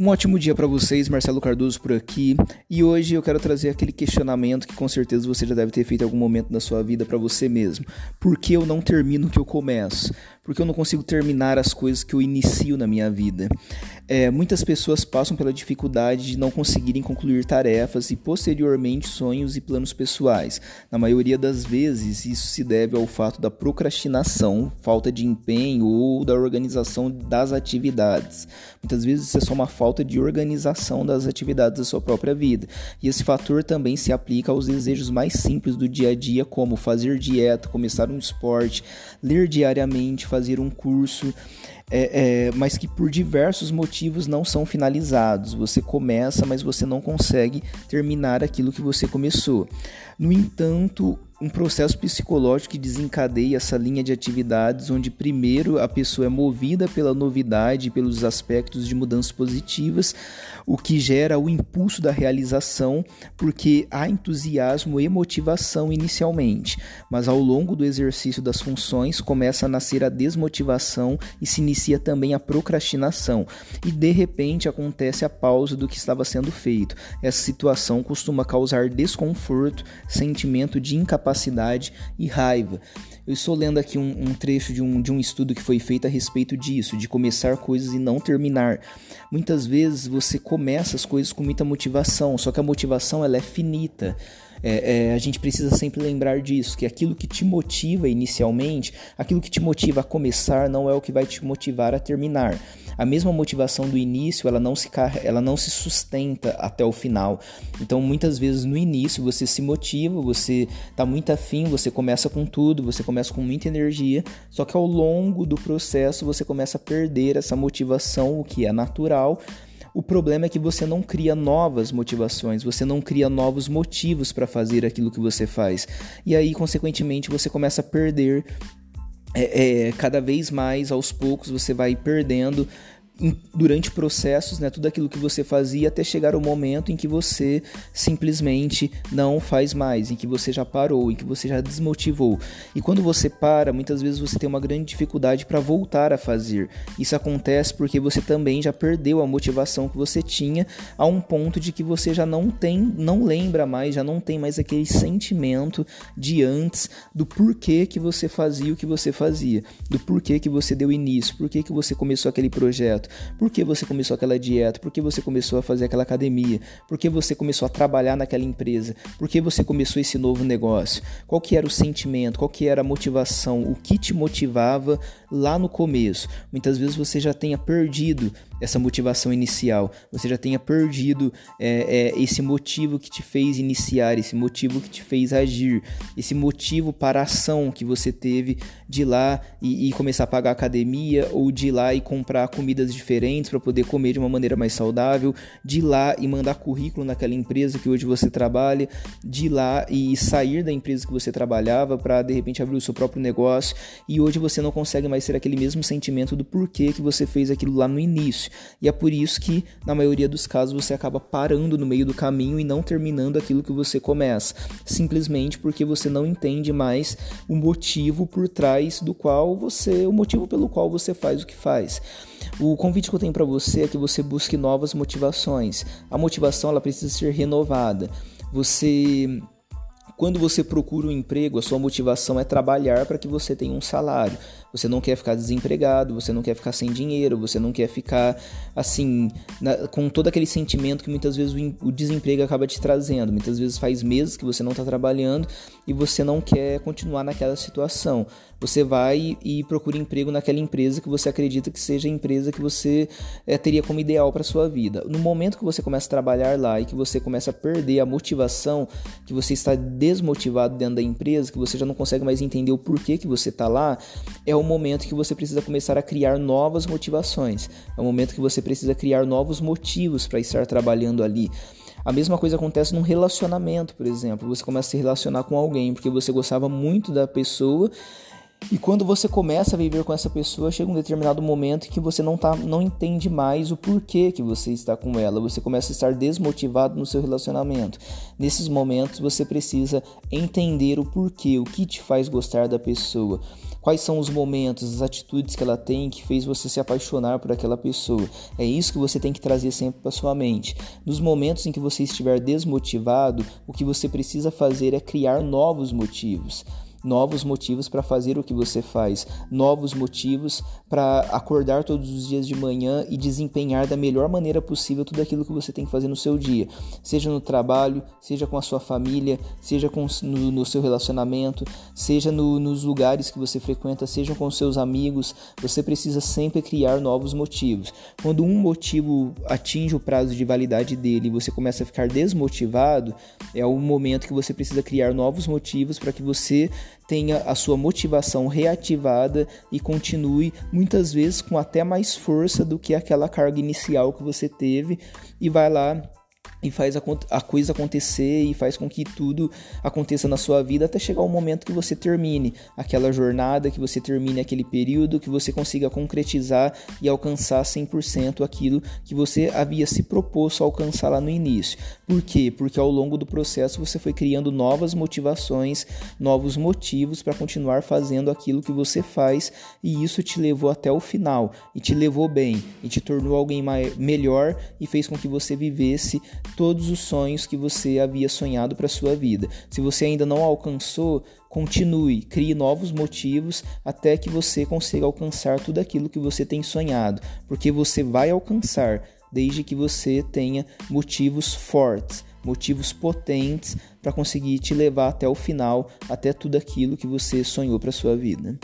Um ótimo dia para vocês, Marcelo Cardoso por aqui. E hoje eu quero trazer aquele questionamento que com certeza você já deve ter feito em algum momento da sua vida para você mesmo. Por que eu não termino o que eu começo? Por que eu não consigo terminar as coisas que eu inicio na minha vida? É, muitas pessoas passam pela dificuldade de não conseguirem concluir tarefas e posteriormente sonhos e planos pessoais. Na maioria das vezes, isso se deve ao fato da procrastinação, falta de empenho ou da organização das atividades. Muitas vezes isso é só uma falta de organização das atividades da sua própria vida. E esse fator também se aplica aos desejos mais simples do dia a dia, como fazer dieta, começar um esporte, ler diariamente, fazer um curso. É, é, mas que por diversos motivos não são finalizados. Você começa, mas você não consegue terminar aquilo que você começou. No entanto, um processo psicológico que desencadeia essa linha de atividades, onde primeiro a pessoa é movida pela novidade, pelos aspectos de mudanças positivas, o que gera o impulso da realização, porque há entusiasmo e motivação inicialmente, mas ao longo do exercício das funções começa a nascer a desmotivação e se inicia também a procrastinação, e de repente acontece a pausa do que estava sendo feito. Essa situação costuma causar desconforto, sentimento de incapacidade incapacidade e raiva. Eu estou lendo aqui um, um, trecho de um, de um estudo que foi feito a respeito disso, de começar coisas e não terminar. Muitas vezes você começa as coisas com muita motivação, só que a motivação ela é finita. É, é, a gente precisa sempre lembrar disso, que aquilo que te motiva inicialmente, aquilo que te motiva a começar, não é o que vai te motivar a terminar. A mesma motivação do início, ela não se, ela não se sustenta até o final. Então, muitas vezes no início você se motiva, você está muito afim, você começa com tudo, você começa com muita energia, só que ao longo do processo você começa a perder essa motivação, o que é natural o problema é que você não cria novas motivações, você não cria novos motivos para fazer aquilo que você faz. E aí, consequentemente, você começa a perder. É, é, cada vez mais, aos poucos, você vai perdendo durante processos, né, tudo aquilo que você fazia até chegar o momento em que você simplesmente não faz mais, em que você já parou, em que você já desmotivou. E quando você para, muitas vezes você tem uma grande dificuldade para voltar a fazer. Isso acontece porque você também já perdeu a motivação que você tinha a um ponto de que você já não tem, não lembra mais, já não tem mais aquele sentimento de antes do porquê que você fazia o que você fazia, do porquê que você deu início, porquê que você começou aquele projeto por que você começou aquela dieta? Por que você começou a fazer aquela academia? Por que você começou a trabalhar naquela empresa? Por que você começou esse novo negócio? Qual que era o sentimento? Qual que era a motivação? O que te motivava lá no começo? Muitas vezes você já tenha perdido essa motivação inicial, você já tenha perdido é, é, esse motivo que te fez iniciar, esse motivo que te fez agir, esse motivo para a ação que você teve de ir lá e, e começar a pagar academia ou de ir lá e comprar comidas diferentes para poder comer de uma maneira mais saudável, de ir lá e mandar currículo naquela empresa que hoje você trabalha, de ir lá e sair da empresa que você trabalhava para de repente abrir o seu próprio negócio e hoje você não consegue mais ser aquele mesmo sentimento do porquê que você fez aquilo lá no início. E é por isso que na maioria dos casos você acaba parando no meio do caminho e não terminando aquilo que você começa, simplesmente porque você não entende mais o motivo por trás do qual você, o motivo pelo qual você faz o que faz. O convite que eu tenho para você é que você busque novas motivações. A motivação ela precisa ser renovada. Você quando você procura um emprego, a sua motivação é trabalhar para que você tenha um salário. Você não quer ficar desempregado, você não quer ficar sem dinheiro, você não quer ficar assim, na, com todo aquele sentimento que muitas vezes o, o, desemprego acaba te trazendo. Muitas vezes faz meses que você não está trabalhando e você não quer continuar naquela situação. Você vai e procura emprego naquela empresa que você acredita que seja a empresa que você é, teria como ideal para sua vida. No momento que você começa a trabalhar lá e que você começa a perder a motivação, que você está desmotivado dentro da empresa, que você já não consegue mais entender o porquê que você está lá, é o momento que você precisa começar a criar novas motivações. É o momento que você precisa criar novos motivos para estar trabalhando ali. A mesma coisa acontece num relacionamento, por exemplo. Você começa a se relacionar com alguém porque você gostava muito da pessoa E quando você começa a viver com essa pessoa, chega um determinado momento que você não, tá, não entende mais o porquê que você está com ela. Você começa a estar desmotivado no seu relacionamento. Nesses momentos você precisa entender o porquê, o que te faz gostar da pessoa. Quais são os momentos, as atitudes que ela tem que fez você se apaixonar por aquela pessoa? É isso que você tem que trazer sempre para sua mente. Nos momentos em que você estiver desmotivado, o que você precisa fazer é criar novos motivos novos motivos para fazer o que você faz, novos motivos para acordar todos os dias de manhã e desempenhar da melhor maneira possível tudo aquilo que você tem que fazer no seu dia, seja no trabalho, seja com a sua família, seja com, no, no seu relacionamento, seja no, nos lugares que você frequenta, seja com seus amigos. Você precisa sempre criar novos motivos. Quando um motivo atinge o prazo de validade dele e você começa a ficar desmotivado, é o momento que você precisa criar novos motivos para que você tenha a sua motivação reativada e continue muitas vezes com até mais força do que aquela carga inicial que você teve e vai lá e faz a, a, coisa acontecer e faz com que tudo aconteça na sua vida até chegar o momento que você termine aquela jornada, que você termine aquele período, que você consiga concretizar e alcançar 100% aquilo que você havia se proposto a alcançar lá no início. Por quê? Porque ao longo do processo você foi criando novas motivações, novos motivos para continuar fazendo aquilo que você faz e isso te levou até o final e te levou bem e te tornou alguém melhor e fez com que você vivesse todos os sonhos que você havia sonhado para sua vida. Se você ainda não alcançou, continue, crie novos motivos até que você consiga alcançar tudo aquilo que você tem sonhado, porque você vai alcançar desde que você tenha motivos fortes, motivos potentes para conseguir te levar até o final, até tudo aquilo que você sonhou para sua vida.